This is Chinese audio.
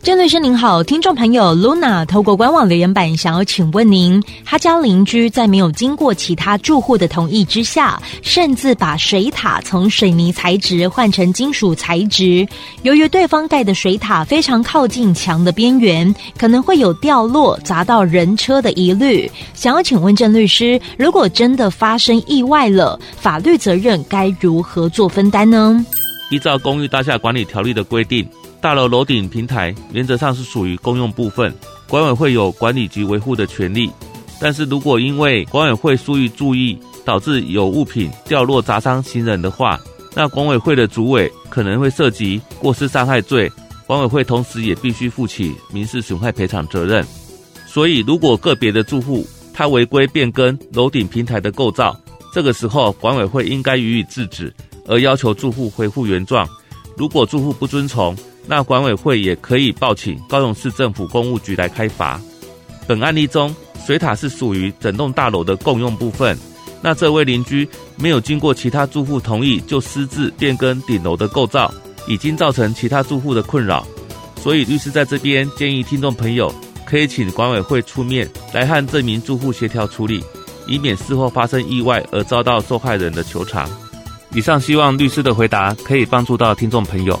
郑律师您好，听众朋友 Luna 透过官网留言板想要请问您，他家邻居在没有经过其他住户的同意之下，擅自把水塔从水泥材质换成金属材质，由于对方盖的水塔非常靠近墙的边缘，可能会有掉落砸到人车的疑虑，想要请问郑律师，如果真的发生意外了，法律责任该如何做分担呢？依照公寓大厦管理条例的规定。大楼楼顶平台原则上是属于公用部分，管委会有管理及维护的权利。但是如果因为管委会疏于注意，导致有物品掉落砸伤行人的话，那管委会的主委可能会涉及过失伤害罪，管委会同时也必须负起民事损害赔偿责任。所以，如果个别的住户他违规变更楼顶平台的构造，这个时候管委会应该予以制止，而要求住户恢复原状。如果住户不遵从，那管委会也可以报请高雄市政府公务局来开罚。本案例中，水塔是属于整栋大楼的共用部分。那这位邻居没有经过其他住户同意就私自变更顶楼的构造，已经造成其他住户的困扰。所以律师在这边建议听众朋友可以请管委会出面来和这名住户协调处理，以免事后发生意外而遭到受害人的求偿。以上希望律师的回答可以帮助到听众朋友。